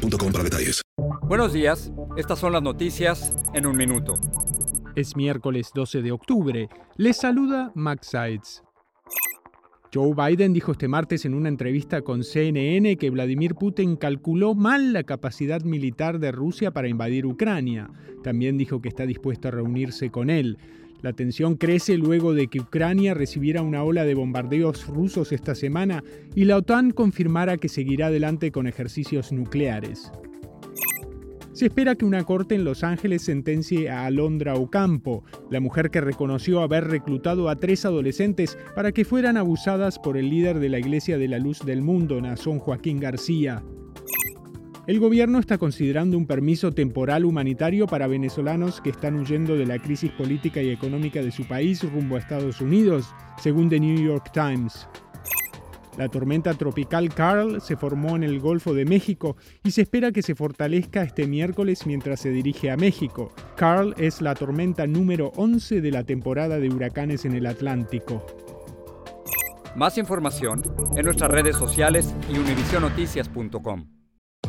para detalles. Buenos días, estas son las noticias en un minuto. Es miércoles 12 de octubre. Les saluda Max Sides. Joe Biden dijo este martes en una entrevista con CNN que Vladimir Putin calculó mal la capacidad militar de Rusia para invadir Ucrania. También dijo que está dispuesto a reunirse con él. La tensión crece luego de que Ucrania recibiera una ola de bombardeos rusos esta semana y la OTAN confirmara que seguirá adelante con ejercicios nucleares. Se espera que una corte en Los Ángeles sentencie a Alondra Ocampo, la mujer que reconoció haber reclutado a tres adolescentes para que fueran abusadas por el líder de la Iglesia de la Luz del Mundo, Nazón Joaquín García. El gobierno está considerando un permiso temporal humanitario para venezolanos que están huyendo de la crisis política y económica de su país rumbo a Estados Unidos, según The New York Times. La tormenta tropical Carl se formó en el Golfo de México y se espera que se fortalezca este miércoles mientras se dirige a México. Carl es la tormenta número 11 de la temporada de huracanes en el Atlántico. Más información en nuestras redes sociales y univisionoticias.com.